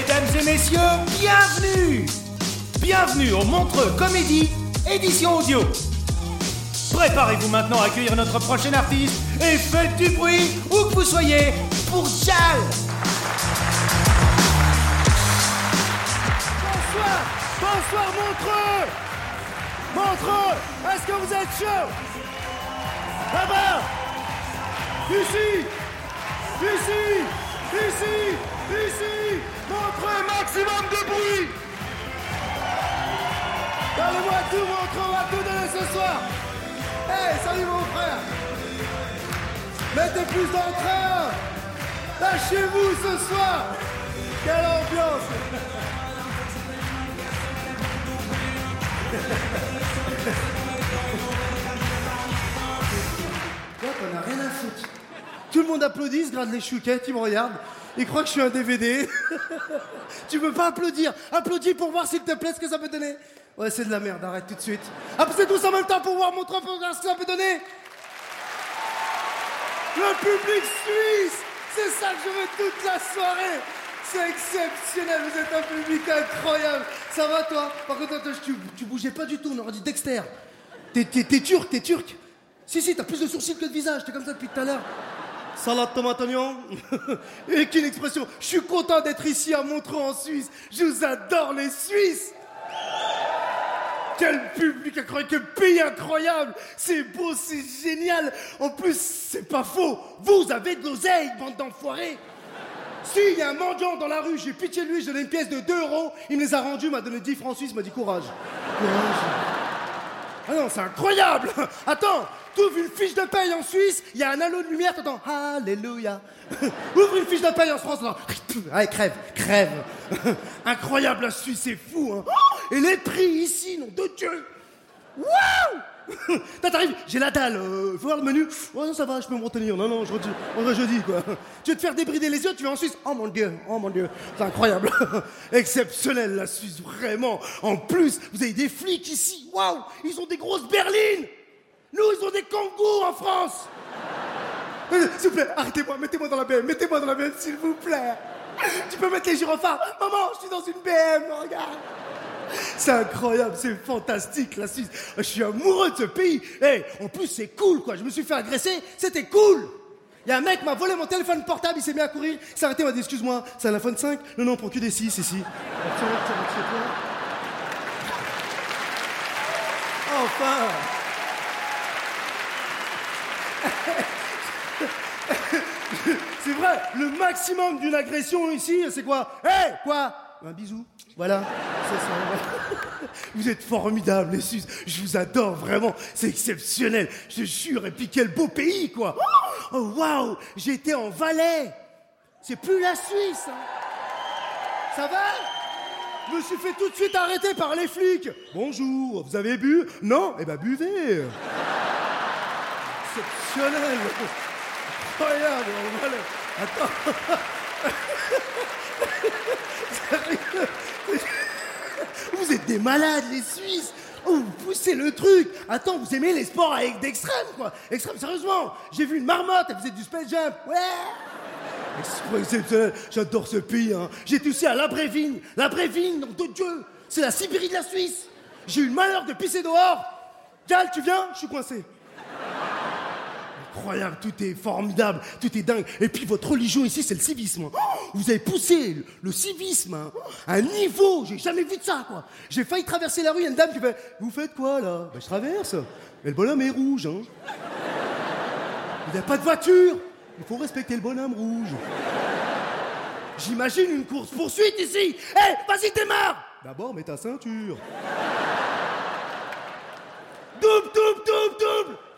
Mesdames et messieurs, bienvenue. Bienvenue au Montreux Comédie, édition audio. Préparez-vous maintenant à accueillir notre prochain artiste et faites du bruit où que vous soyez pour Jal. Bonsoir Bonsoir Montreux. Montreux Est-ce que vous êtes chaud Là-bas. Ici. Ici. Ici. Ici Montreux maximum de bruit. Donnez-moi tout Montreux, on va tout donner ce soir. Hey, salut mon frère. Mettez plus d'entrain. Lâchez-vous ce soir. Quelle ambiance. T'en as rien à foutre. Tout le monde applaudit, se gratte les chouquettes, il me regarde. Il croit que je suis un DVD. tu peux pas applaudir? Applaudis pour voir s'il te plaît ce que ça peut donner. Ouais, c'est de la merde, arrête tout de suite. Applaudissez tous en même temps pour voir mon trop pour voir ce que ça peut donner. Le public suisse C'est ça que je veux toute la soirée C'est exceptionnel, vous êtes un public incroyable Ça va toi? Par contre, toi, tu, tu bougeais pas du tout, on aurait dit Dexter. T'es turc, t'es turc Si, si, t'as plus de sourcils que de visage, t'es comme ça depuis tout à l'heure. Salade tomate oignon. Et qu'une expression. Je suis content d'être ici à Montreux en Suisse. Je vous adore les Suisses. Quel public incroyable, quel pays incroyable. C'est beau, c'est génial. En plus, c'est pas faux. Vous avez de l'oseille, bande d'enfoirés. Si, il y a un mendiant dans la rue, j'ai pitié de lui, je donne une pièce de 2 euros, il me les a rendus, m'a donné 10 francs suisses, m'a dit courage. Courage. Ah non, c'est incroyable. Attends, t'ouvres une fiche de paye en Suisse, il y a un halo de lumière, t'entends Alléluia Ouvre une fiche de paye en France, t'entends Allez, crève, crève Incroyable, la Suisse, c'est fou, hein Oh, Et les prix ici, nom de Dieu Waouh t'arrives, j'ai la dalle, euh, faut voir le menu. Oh non, ça va, je peux me retenir. Non, non, je redis, on va jeudi, quoi. Tu veux te faire débrider les yeux, tu vas en Suisse. Oh mon Dieu, oh mon Dieu, c'est incroyable. Exceptionnel, la Suisse, vraiment. En plus, vous avez des flics ici. Waouh Ils ont des grosses berlines. Des kangourous en France. Euh, S'il vous plaît, arrêtez-moi, mettez-moi dans la BM, mettez-moi dans la BM, s'il vous plaît. Tu peux mettre les gyrophares. Maman, je suis dans une BM, regarde. C'est incroyable, c'est fantastique la Suisse. Je suis amoureux de ce pays. Eh, en plus c'est cool quoi. Je me suis fait agresser, c'était cool. Il y a un mec m'a volé mon téléphone portable, il s'est mis à courir, il s'est arrêté, m'a dit excuse-moi, c'est un iPhone 5 Non non, on prend que des 6 ici. Enfin. C'est vrai, le maximum d'une agression ici, c'est quoi? Hé, quoi? Un bisou. Voilà. Vous êtes formidables, les Suisses. Je vous adore vraiment. C'est exceptionnel. Je jure. Et puis quel beau pays, quoi. Oh, waouh été en Valais. C'est plus la Suisse. hein. Ça va? Je me suis fait tout de suite arrêter par les flics. Bonjour, vous avez bu? Non Eh ben buvez. Exceptionnel. Incroyable. Voilà. Attends. Vous êtes des malades, les Suisses. Oh, vous poussez le truc. Attends, vous aimez les sports avec d'extrême, quoi. Extrême, sérieusement. J'ai vu une marmotte, elle faisait du space jump. Ouais. J'adore ce pays, hein. J'étais aussi à Labrévigne Labrévigne, nom de Dieu. C'est la Sibérie de la Suisse. J'ai eu le malheur de pisser dehors. Gal, tu viens? Je suis coincé. Incroyable, tout est formidable, tout est dingue. Et puis votre religion ici, c'est le civisme. Oh, vous avez poussé le, civisme hein, à un niveau, j'ai jamais vu de ça, quoi. J'ai failli traverser la rue, il y a une dame qui fait Vous faites quoi là? Ben je traverse. Mais le bonhomme est rouge, hein. Il n'y a pas de voiture. Il faut respecter le bonhomme rouge. J'imagine une course poursuite ici. Hé, vas-y, démarre D'abord, mets ta ceinture.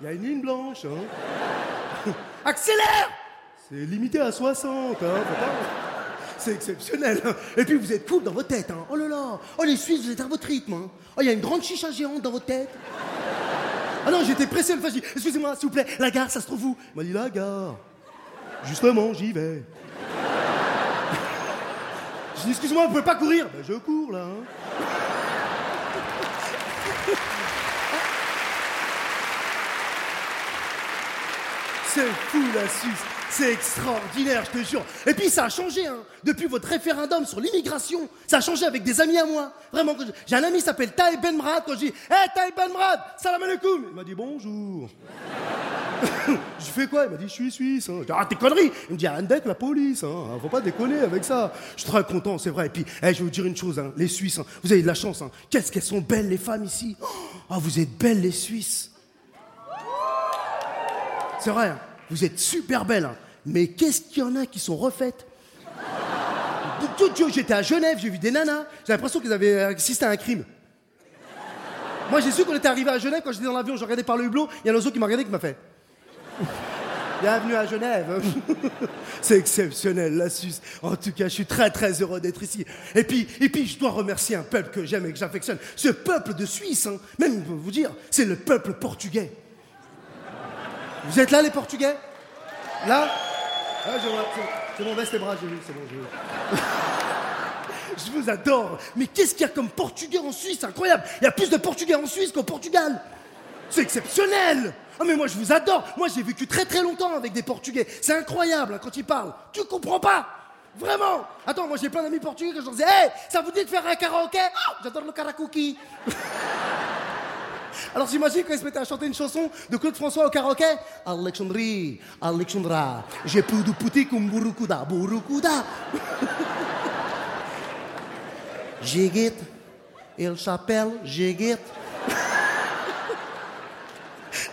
Il y a une ligne blanche, hein. Accélère C'est limité à 60, hein. C'est exceptionnel. hein. Et puis vous êtes cool dans votre tête, hein. Oh là là Oh les Suisses, vous êtes à votre rythme, hein. Oh, il y a une grande chicha géante dans votre tête. Ah non, j'étais pressé, le dit, excusez-moi, s'il vous plaît, la gare, ça se trouve où? Il m'a dit, la gare. Justement, j'y vais. J'ai dit, excusez-moi, vous pouvez pas courir? Ben, je cours, là. hein. Fou, la Suisse. C'est extraordinaire, je te jure. Et puis, ça a changé, hein. Depuis votre référendum sur l'immigration, ça a changé avec des amis à moi. Vraiment, j'ai un ami qui s'appelle Taï Benmrad. Quand je dis, hé, Taï Benmrad, salam alaikum. Il m'a dit, bonjour. Je fais quoi? Il m'a dit, je suis suisse. Hein. Dis, ah, tes conneries Il me dit, Andek, la police. Hein. Faut pas déconner avec ça. Je suis très content, c'est vrai. Et puis, eh, je vais vous dire une chose, hein. les Suisses, hein, vous avez de la chance. Hein. Qu'est-ce qu'elles sont belles, les femmes ici. Ah, vous êtes belles, les Suisses. C'est vrai, hein. Vous êtes super belles. hein. Mais qu'est-ce qu'il y en a qui sont refaites? J'étais à Genève, j'ai vu des nanas. J'ai l'impression qu'ils avaient assisté à un crime. Moi, j'ai su qu'on était arrivé à Genève quand j'étais dans l'avion. Je regardais par le hublot. Il y a un oiseau qui m'a regardé qui m'a fait. Bienvenue à Genève. C'est exceptionnel, la Suisse. En tout cas, je suis très très heureux d'être ici. Et puis, et puis, je dois remercier un peuple que j'aime et que j'affectionne. Ce peuple de Suisse, hein, même vous dire, c'est le peuple portugais. Vous êtes là, les Portugais? Là? Ah, c'est- mon veste et bras, j'ai vu, c'est bon, j'ai vu. Je vous adore. Mais qu'est-ce qu'il y a comme Portugais en Suisse? Incroyable. Il y a plus de Portugais en Suisse qu'au Portugal. C'est exceptionnel. Ah mais moi je vous adore. Moi j'ai vécu très très longtemps avec des Portugais. C'est incroyable hein, quand ils parlent. Tu comprends pas? Vraiment Attends, moi j'ai plein d'amis portugais que je leur disais Hey, ça vous dit de faire un karaoké? Ah, J'adore le karaoké. Alors j'imagine quand ils se mettaient à chanter une chanson de Claude François au karaoké. Alexandrie, Alexandra, j'ai plus de pouti comme Burukuda, Burukuda. Jigit, il s'appelle Jigit.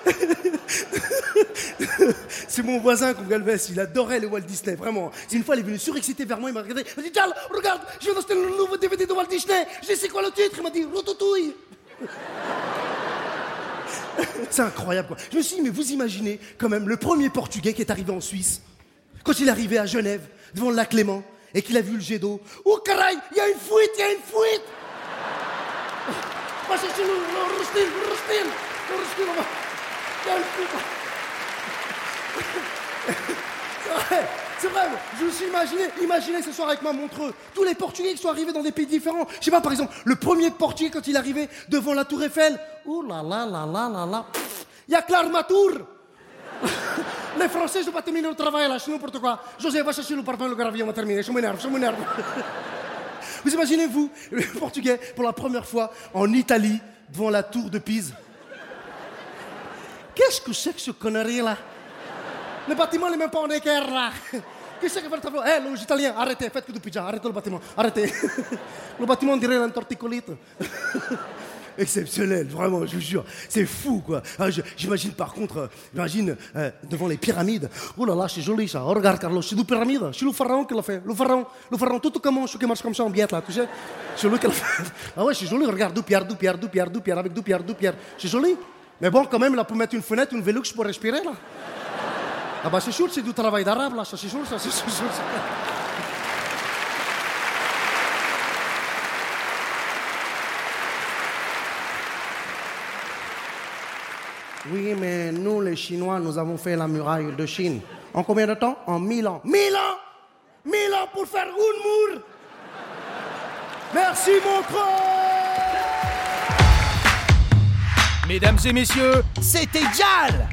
C'est mon voisin qu'on Galvez, il adorait le Walt Disney, vraiment. Une fois, il est venu surexcité vers moi, il m'a regardé, il m'a dit Charles, regarde, je viens d'acheter le nouveau DVD de Walt Disney. Je sais quoi le titre? Il m'a dit Routouille. C'est incroyable, quoi. Je me suis dit, mais vous imaginez quand même le premier Portugais qui est arrivé en Suisse, quand il est arrivé à Genève, devant le lac et qu'il a vu le jet d'eau. Oh, caray, il y a une fuite, il y a une fuite C'est vrai, je me suis imaginé, imaginez ce soir avec ma montreux, tous les Portugais qui sont arrivés dans des pays différents. Je sais pas, par exemple, le premier Portugais quand il arrivé devant la Tour Eiffel, ouh là là là là là là, il y a l'armature. Les Français, je vais pas terminer le travail là, c'est n'importe quoi. José, va chercher le parfum, le gravillon, on va terminer, je m'énerve, je m'énerve. Vous imaginez, vous, le Portugais, pour la première fois en Italie, devant la tour de Pise Qu'est-ce que c'est que ce connerie là? Le bâtiment n'est même pas en équerre là Qu'est-ce que c'est que votre tableau? Eh, les Italiens, arrêtez, faites que du pizza, arrêtez le bâtiment, arrêtez. le bâtiment dirait un torticolite. Exceptionnel, vraiment, je vous jure. C'est fou, quoi. Ah, J'imagine par contre, euh, j'imagine euh, devant les pyramides. Oh là là, c'est joli ça. Oh, regarde, Carlos, c'est une pyramide. C'est le pharaon qui l'a fait. Le pharaon, le pharaon, tout comme celui qui marche comme ça en biette là, tu sais. C'est lui qui l'a fait. Ah ouais, c'est joli, regarde, deux pierres, deux pierres, deux pierres, deux pierres, avec deux pierres, deux pierres. C'est joli. Mais bon, quand même, là, pour mettre une fenêtre, une Velux pour respirer, là. Ah bah c'est sûr, c'est du travail d'arabe, là, ça c'est sûr, ça c'est sûr. Oui, mais nous, les Chinois, nous avons fait la muraille de Chine. En combien de temps? En mille ans. Mille ans Mille ans pour faire une mur Merci, mon Mesdames et messieurs, c'était Jal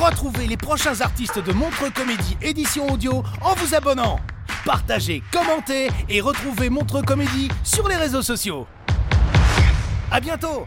Retrouvez les prochains artistes de Montre Comédie édition audio en vous abonnant. Partagez, commentez et retrouvez Montre Comédie sur les réseaux sociaux. À bientôt